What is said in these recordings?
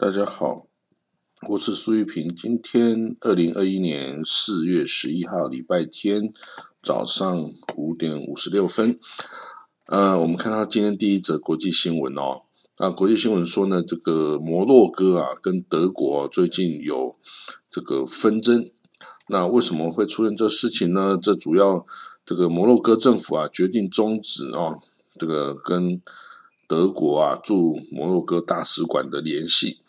大家好，我是苏玉平。今天二零二一年四月十一号，礼拜天早上五点五十六分。呃，我们看到今天第一则国际新闻哦。啊，国际新闻说呢，这个摩洛哥啊跟德国最近有这个纷争。那为什么会出现这事情呢？这主要这个摩洛哥政府啊决定终止哦这个跟德国啊驻摩洛哥大使馆的联系。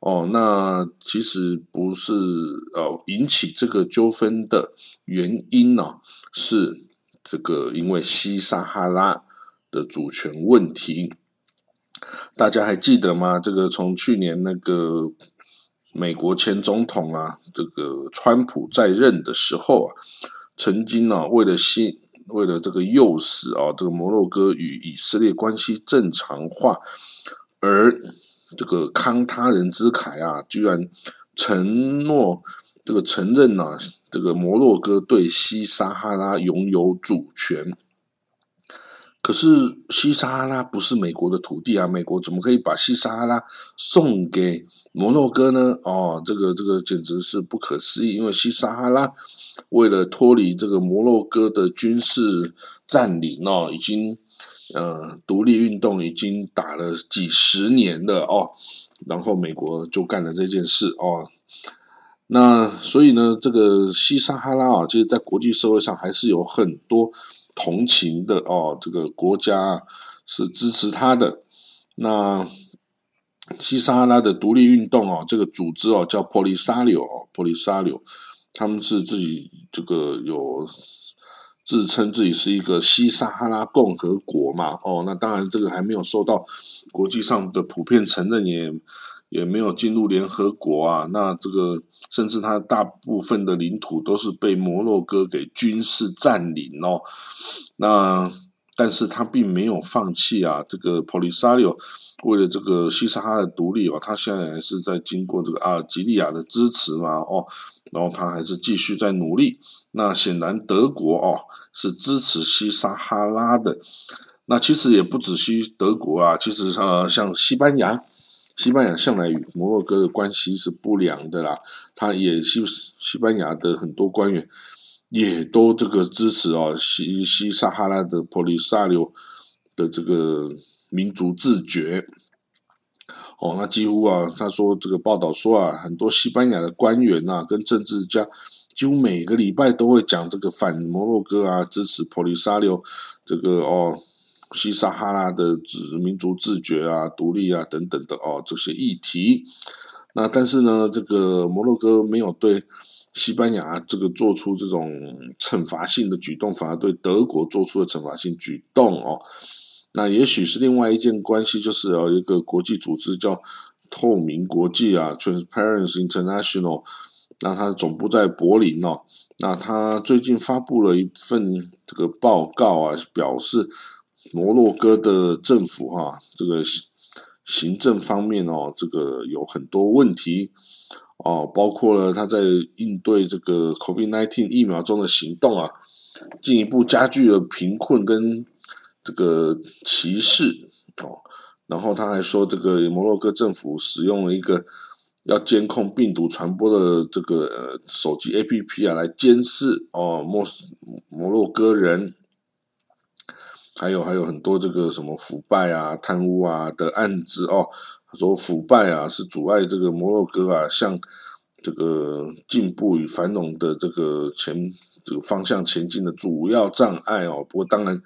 哦，那其实不是呃引起这个纠纷的原因呢，是这个因为西撒哈拉的主权问题。大家还记得吗？这个从去年那个美国前总统啊，这个川普在任的时候啊，曾经呢为了西为了这个诱使啊这个摩洛哥与以色列关系正常化而。这个慷他人之慨啊，居然承诺这个承认呢，这个摩洛哥对西撒哈拉拥有主权。可是西撒哈拉不是美国的土地啊，美国怎么可以把西撒哈拉送给摩洛哥呢？哦，这个这个简直是不可思议，因为西撒哈拉为了脱离这个摩洛哥的军事占领哦，已经。呃，独立运动已经打了几十年了哦，然后美国就干了这件事哦。那所以呢，这个西撒哈拉啊，其实，在国际社会上还是有很多同情的哦。这个国家是支持他的。那西撒哈拉的独立运动哦，这个组织哦叫 Polisario，Polisario，他们是自己这个有。自称自己是一个西撒哈拉共和国嘛？哦，那当然这个还没有受到国际上的普遍承认，也也没有进入联合国啊。那这个甚至它大部分的领土都是被摩洛哥给军事占领哦。那但是他并没有放弃啊。这个 Polisario 为了这个西撒哈的独立哦，他现在还是在经过这个阿尔及利亚的支持嘛？哦。然后他还是继续在努力。那显然德国哦是支持西撒哈拉的。那其实也不止西德国啊，其实呃像西班牙，西班牙向来与摩洛哥的关系是不良的啦。他也西西班牙的很多官员也都这个支持哦西西撒哈拉的普利萨留的这个民族自觉。哦，那几乎啊，他说这个报道说啊，很多西班牙的官员呐，跟政治家几乎每个礼拜都会讲这个反摩洛哥啊，支持普利沙留这个哦，西撒哈拉的自民族自觉啊、独立啊等等的哦这些议题。那但是呢，这个摩洛哥没有对西班牙这个做出这种惩罚性的举动，反而对德国做出了惩罚性举动哦。那也许是另外一件关系，就是有一个国际组织叫透明国际啊 （Transparency International），那它总部在柏林哦。那它最近发布了一份这个报告啊，表示摩洛哥的政府哈，这个行政方面哦，这个有很多问题哦，包括了他在应对这个 COVID-19 疫苗中的行动啊，进一步加剧了贫困跟。这个歧视哦，然后他还说，这个摩洛哥政府使用了一个要监控病毒传播的这个手机 APP 啊，来监视哦摩摩洛哥人，还有还有很多这个什么腐败啊、贪污啊的案子哦。他说腐败啊是阻碍这个摩洛哥啊向这个进步与繁荣的这个前这个方向前进的主要障碍哦。不过当然。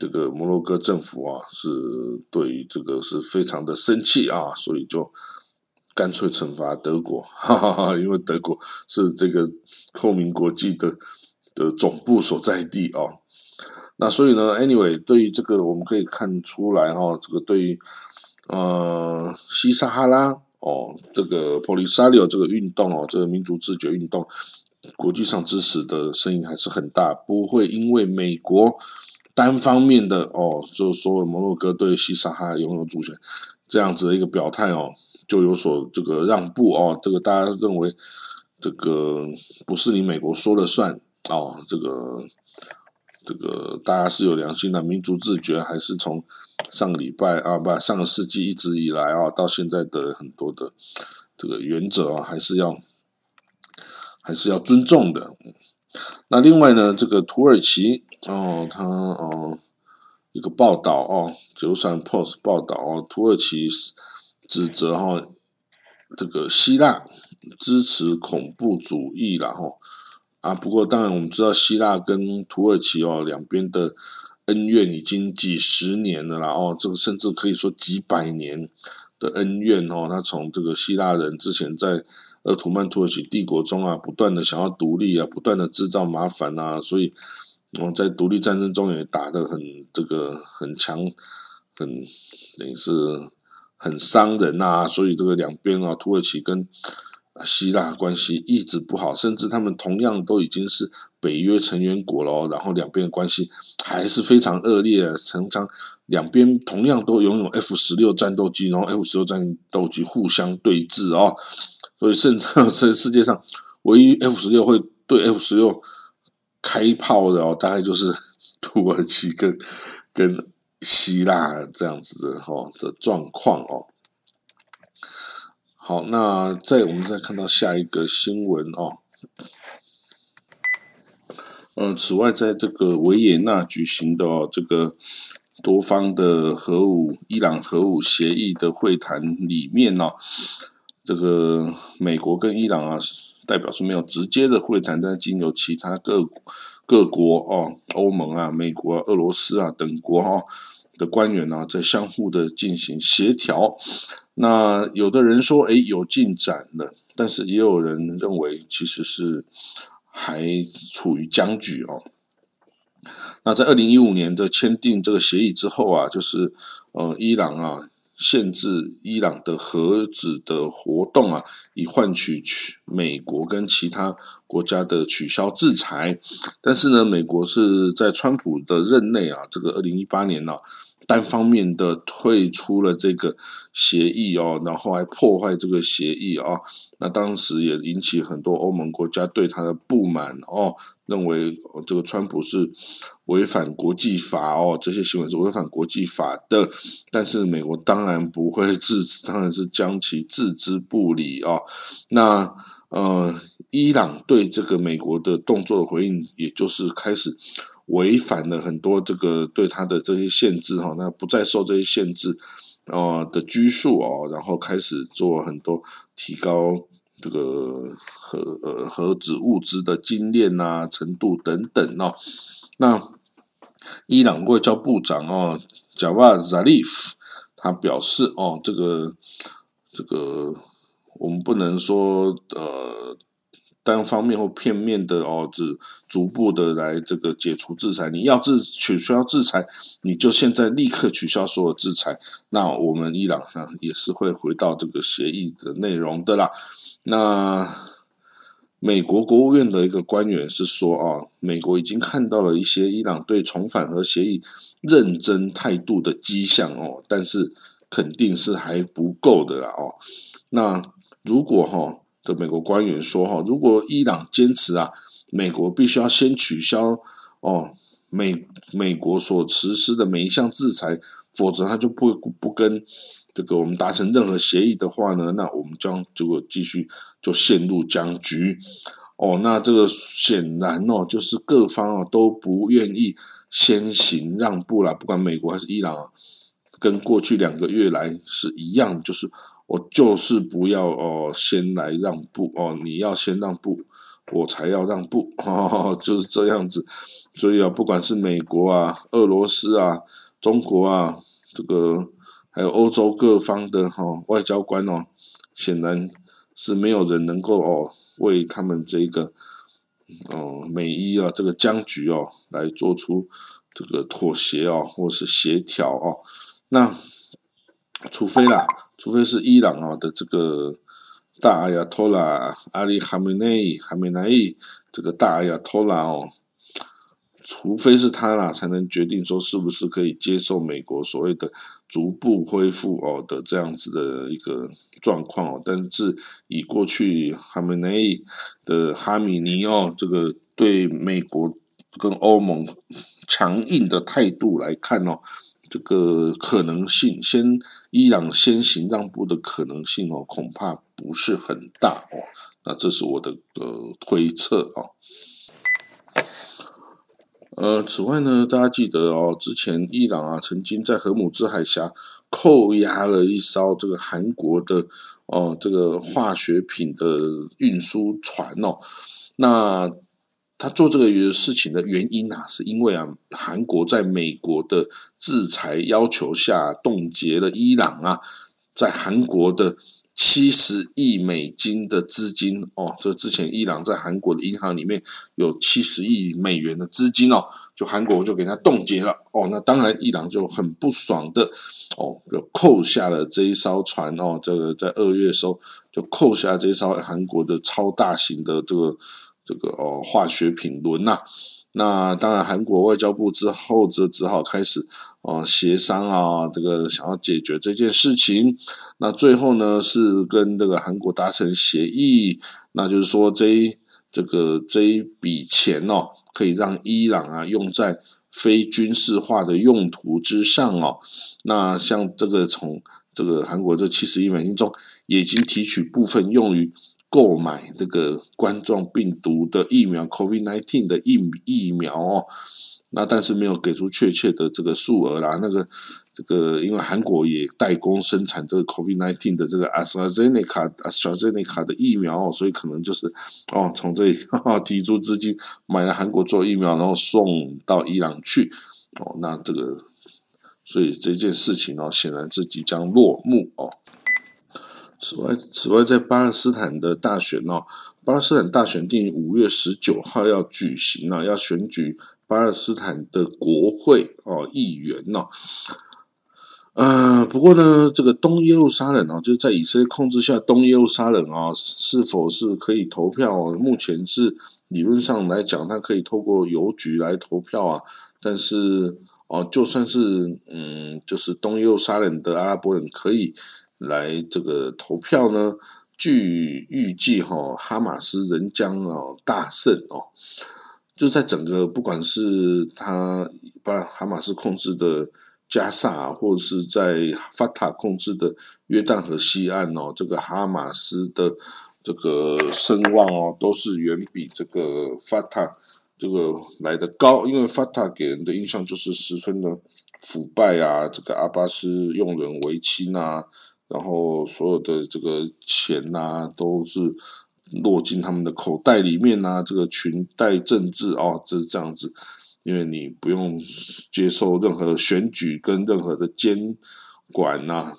这个摩洛哥政府啊，是对于这个是非常的生气啊，所以就干脆惩罚德国，哈哈哈，因为德国是这个透明国际的的总部所在地哦。那所以呢，anyway，对于这个我们可以看出来哈，这个对于呃西撒哈拉哦，这个 Polisario 这个运动哦，这个民族自觉运动，国际上支持的声音还是很大，不会因为美国。单方面的哦，就是说摩洛哥对西撒哈拥有主权这样子的一个表态哦，就有所这个让步哦。这个大家认为这个不是你美国说了算哦，这个这个大家是有良心的，民族自觉还是从上个礼拜啊，不，上个世纪一直以来啊，到现在的很多的这个原则啊，还是要还是要尊重的。那另外呢，这个土耳其哦，他哦一个报道哦，《九三 Post》报道哦，土耳其指责哈这个希腊支持恐怖主义了哈啊。不过当然我们知道，希腊跟土耳其哦两边的恩怨已经几十年了啦哦，这个甚至可以说几百年的恩怨哦。他从这个希腊人之前在。鄂图曼土耳其帝国中啊，不断的想要独立啊，不断的制造麻烦啊，所以我在独立战争中也打得很这个很强，很等于是很伤人呐，所以这个两边啊，土耳其跟希腊关系一直不好，甚至他们同样都已经是北约成员国了，然后两边的关系还是非常恶劣，常常两边同样都拥有 F 十六战斗机，然后 F 十六战斗机互相对峙哦。所以，甚至这世界上唯一 F 十六会对 F 十六开炮的哦，大概就是土耳其跟跟希腊这样子的哈的状况哦。好，那再我们再看到下一个新闻哦。呃，此外，在这个维也纳举行的这个多方的核武伊朗核武协议的会谈里面呢。这个美国跟伊朗啊，代表是没有直接的会谈，但经由其他各各国哦，欧盟啊、美国啊、俄罗斯啊等国哈的官员呢，在相互的进行协调。那有的人说，哎，有进展了，但是也有人认为，其实是还处于僵局哦。那在二零一五年的签订这个协议之后啊，就是呃，伊朗啊。限制伊朗的核子的活动啊，以换取取美国跟其他国家的取消制裁。但是呢，美国是在川普的任内啊，这个二零一八年呢。单方面的退出了这个协议哦，然后还破坏这个协议啊，那当时也引起很多欧盟国家对他的不满哦，认为这个川普是违反国际法哦，这些行为是违反国际法的。但是美国当然不会置，当然是将其置之不理哦。那呃，伊朗对这个美国的动作的回应，也就是开始。违反了很多这个对他的这些限制哈，那不再受这些限制哦的拘束哦，然后开始做很多提高这个核呃核子物资的精炼呐程度等等哦。那伊朗外交部长哦贾瓦扎利夫他表示哦，这个这个我们不能说呃。单方面或片面的哦，只逐步的来这个解除制裁。你要制取消制裁，你就现在立刻取消所有制裁。那我们伊朗呢也是会回到这个协议的内容的啦。那美国国务院的一个官员是说啊，美国已经看到了一些伊朗对重返核协议认真态度的迹象哦，但是肯定是还不够的啦哦。那如果哈？的美国官员说：“哈，如果伊朗坚持啊，美国必须要先取消哦美美国所实施的每一项制裁，否则他就不不跟这个我们达成任何协议的话呢，那我们将这个继续就陷入僵局。哦，那这个显然哦，就是各方啊都不愿意先行让步了，不管美国还是伊朗，跟过去两个月来是一样，就是。”我就是不要哦，先来让步哦，你要先让步，我才要让步，就是这样子。所以啊，不管是美国啊、俄罗斯啊、中国啊，这个还有欧洲各方的哈外交官哦，显然是没有人能够哦为他们这个哦美伊啊这个僵局哦来做出这个妥协哦，或是协调哦，那。除非啦，除非是伊朗啊的这个大阿亚托拉阿里哈梅内哈梅内伊这个大阿亚托拉哦，除非是他啦，才能决定说是不是可以接受美国所谓的逐步恢复哦的这样子的一个状况哦。但是以过去哈梅内伊的哈米尼哦，这个对美国跟欧盟强硬的态度来看哦，这个可能性，先伊朗先行让步的可能性哦，恐怕不是很大哦。那这是我的呃推测啊。呃，此外呢，大家记得哦，之前伊朗啊曾经在荷姆兹海峡扣押了一艘这个韩国的哦这个化学品的运输船哦，那。他做这个事情的原因啊，是因为啊，韩国在美国的制裁要求下，冻结了伊朗啊，在韩国的七十亿美金的资金哦。这之前伊朗在韩国的银行里面有七十亿美元的资金哦，就韩国就给他冻结了哦。那当然，伊朗就很不爽的哦，就扣下了这一艘船哦。这个在二月的时候就扣下这一艘韩国的超大型的这个。这个哦，化学品轮呐，那当然，韩国外交部之后则只好开始哦协商啊，这个想要解决这件事情。那最后呢，是跟这个韩国达成协议，那就是说这一这个这一笔钱哦，可以让伊朗啊用在非军事化的用途之上哦。那像这个从这个韩国这七十亿美金中，已经提取部分用于。购买这个冠状病毒的疫苗，COVID-19 的疫疫苗哦，那但是没有给出确切的这个数额啦。那个这个，因为韩国也代工生产这个 COVID-19 的这个 AstraZeneca、AstraZeneca 的疫苗哦，所以可能就是哦，从这里 提出资金买了韩国做疫苗，然后送到伊朗去哦。那这个，所以这件事情哦，显然是即将落幕哦。此外，此外，在巴勒斯坦的大选哦，巴勒斯坦大选定五月十九号要举行了，要选举巴勒斯坦的国会哦议员哦。呃，不过呢，这个东耶路撒冷哦，就是在以色列控制下，东耶路撒冷啊，是否是可以投票？目前是理论上来讲，它可以透过邮局来投票啊。但是哦，就算是嗯，就是东耶路撒冷的阿拉伯人可以。来这个投票呢？据预计哈，哈马斯仍将哦大胜哦。就在整个不管是他把哈马斯控制的加萨，或者是在法塔控制的约旦河西岸哦，这个哈马斯的这个声望哦，都是远比这个法塔这个来的高。因为法塔给人的印象就是十分的腐败啊，这个阿巴斯用人唯亲啊。然后所有的这个钱呐，都是落进他们的口袋里面呐。这个裙带政治哦，这是这样子，因为你不用接受任何选举跟任何的监管呐，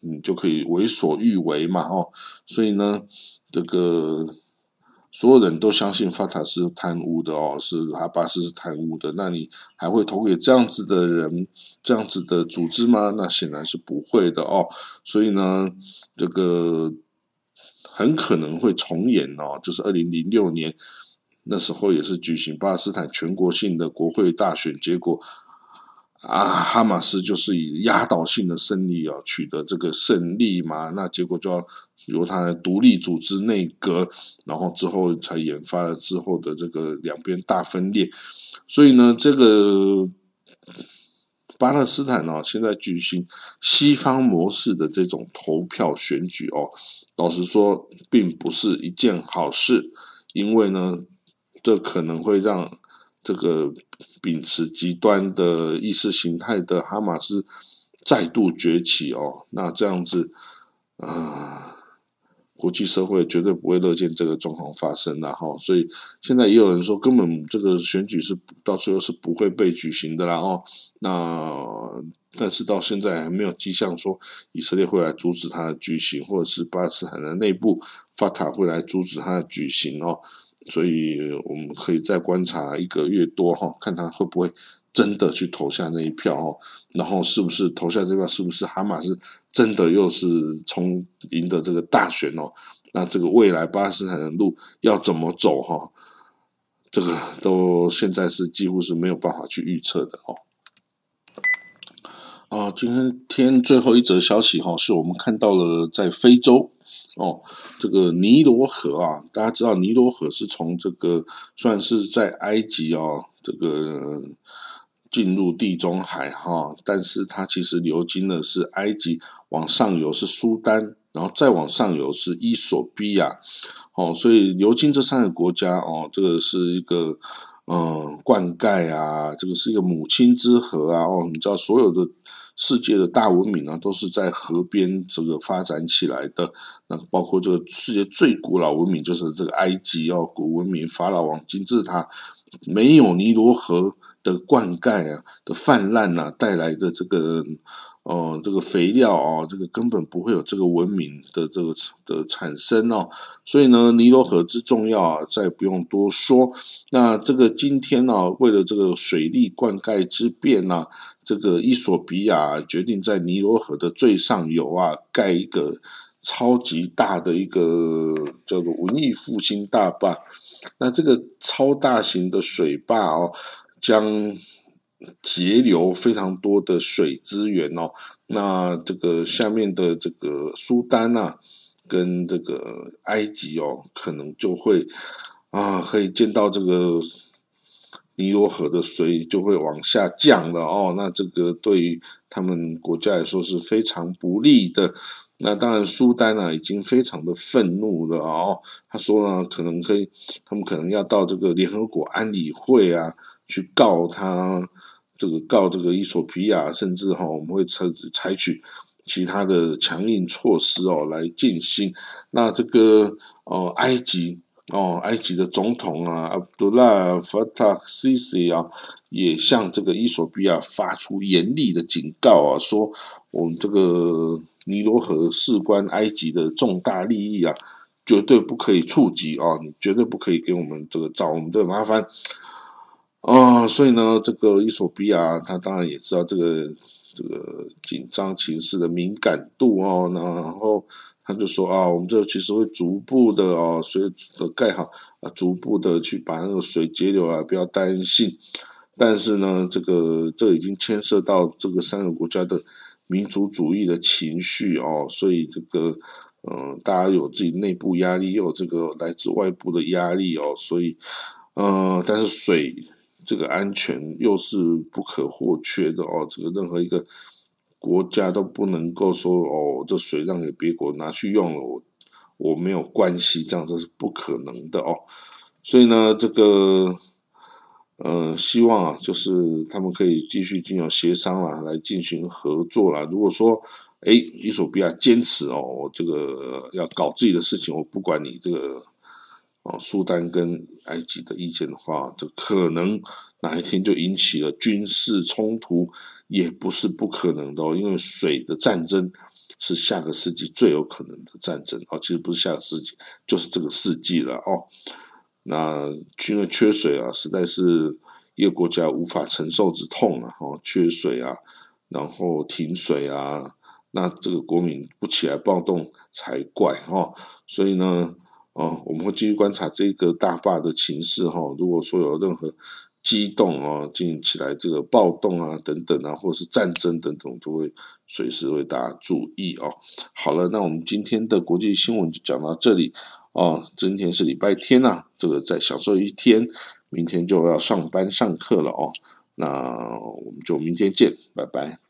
你就可以为所欲为嘛哦。所以呢，这个。所有人都相信法塔是贪污的哦，是哈巴斯是贪污的，那你还会投给这样子的人、这样子的组织吗？那显然是不会的哦。所以呢，这个很可能会重演哦，就是二零零六年那时候也是举行巴勒斯坦全国性的国会大选，结果啊，哈马斯就是以压倒性的胜利啊取得这个胜利嘛，那结果就要。由他独立组织内阁，然后之后才研发了之后的这个两边大分裂，所以呢，这个巴勒斯坦呢现在举行西方模式的这种投票选举哦，老实说并不是一件好事，因为呢，这可能会让这个秉持极端的意识形态的哈马斯再度崛起哦，那这样子啊。国际社会绝对不会乐见这个状况发生的哈，所以现在也有人说，根本这个选举是到最后是不会被举行的啦哦。那但是到现在还没有迹象说以色列会来阻止它的举行，或者是巴勒斯坦的内部法塔会来阻止它的举行哦。所以我们可以再观察一个月多哈，看他会不会。真的去投下那一票哦，然后是不是投下这票？是不是哈马斯真的又是从赢得这个大选哦？那这个未来巴勒斯坦的路要怎么走哈？这个都现在是几乎是没有办法去预测的哦。啊，今天天最后一则消息哈，是我们看到了在非洲哦，这个尼罗河啊，大家知道尼罗河是从这个算是在埃及哦，这个进入地中海哈，但是它其实流经的是埃及，往上游是苏丹，然后再往上游是伊索比亚，哦，所以流经这三个国家哦，这个是一个。嗯，灌溉啊，这个是一个母亲之河啊。哦，你知道所有的世界的大文明呢，都是在河边这个发展起来的。那包括这个世界最古老文明，就是这个埃及啊，古文明法老王金字塔，没有尼罗河的灌溉啊的泛滥呐，带来的这个。哦，这个肥料哦，这个根本不会有这个文明的这个的产生哦，所以呢，尼罗河之重要啊，再不用多说。那这个今天呢，为了这个水利灌溉之便呢，这个伊索比亚决定在尼罗河的最上游啊，盖一个超级大的一个叫做文艺复兴大坝。那这个超大型的水坝哦，将截流非常多的水资源哦，那这个下面的这个苏丹啊，跟这个埃及哦，可能就会啊，可以见到这个尼罗河的水就会往下降了哦，那这个对于他们国家来说是非常不利的。那当然，苏丹啊已经非常的愤怒了哦，他说呢，可能可以，他们可能要到这个联合国安理会啊去告他。这个告这个伊索比亚，甚至哈，我们会采采取其他的强硬措施哦，来进行。那这个哦，埃及哦，埃及的总统啊，阿卜杜拉·法塔西西啊，也向这个伊索比亚发出严厉的警告啊，说我们这个尼罗河事关埃及的重大利益啊，绝对不可以触及啊，你绝对不可以给我们这个找我们的麻烦。啊，所以呢，这个伊索比亚他当然也知道这个这个紧张情势的敏感度哦，然后他就说啊，我们这其实会逐步的哦，随着盖好啊，逐步的去把那个水截流啊，不要担心。但是呢，这个这已经牵涉到这个三个国家的民族主义的情绪哦，所以这个嗯，大家有自己内部压力，又有这个来自外部的压力哦，所以嗯，但是水。这个安全又是不可或缺的哦，这个任何一个国家都不能够说哦，这水让给别国拿去用了，我我没有关系，这样这是不可能的哦。所以呢，这个呃，希望啊，就是他们可以继续进行协商啦，来进行合作啦。如果说哎，伊索比亚坚持哦，我这个要搞自己的事情，我不管你这个。哦，苏丹跟埃及的意见的话，这可能哪一天就引起了军事冲突，也不是不可能的哦。因为水的战争是下个世纪最有可能的战争哦，其实不是下个世纪，就是这个世纪了哦。那因为缺水啊，实在是一个国家无法承受之痛啊！哦，缺水啊，然后停水啊，那这个国民不起来暴动才怪哦。所以呢。哦，我们会继续观察这个大坝的情势哈。如果说有任何激动哦，进行起来这个暴动啊等等啊，或是战争等等，都会随时为大家注意哦。好了，那我们今天的国际新闻就讲到这里哦。今天是礼拜天呐，这个再享受一天，明天就要上班上课了哦。那我们就明天见，拜拜。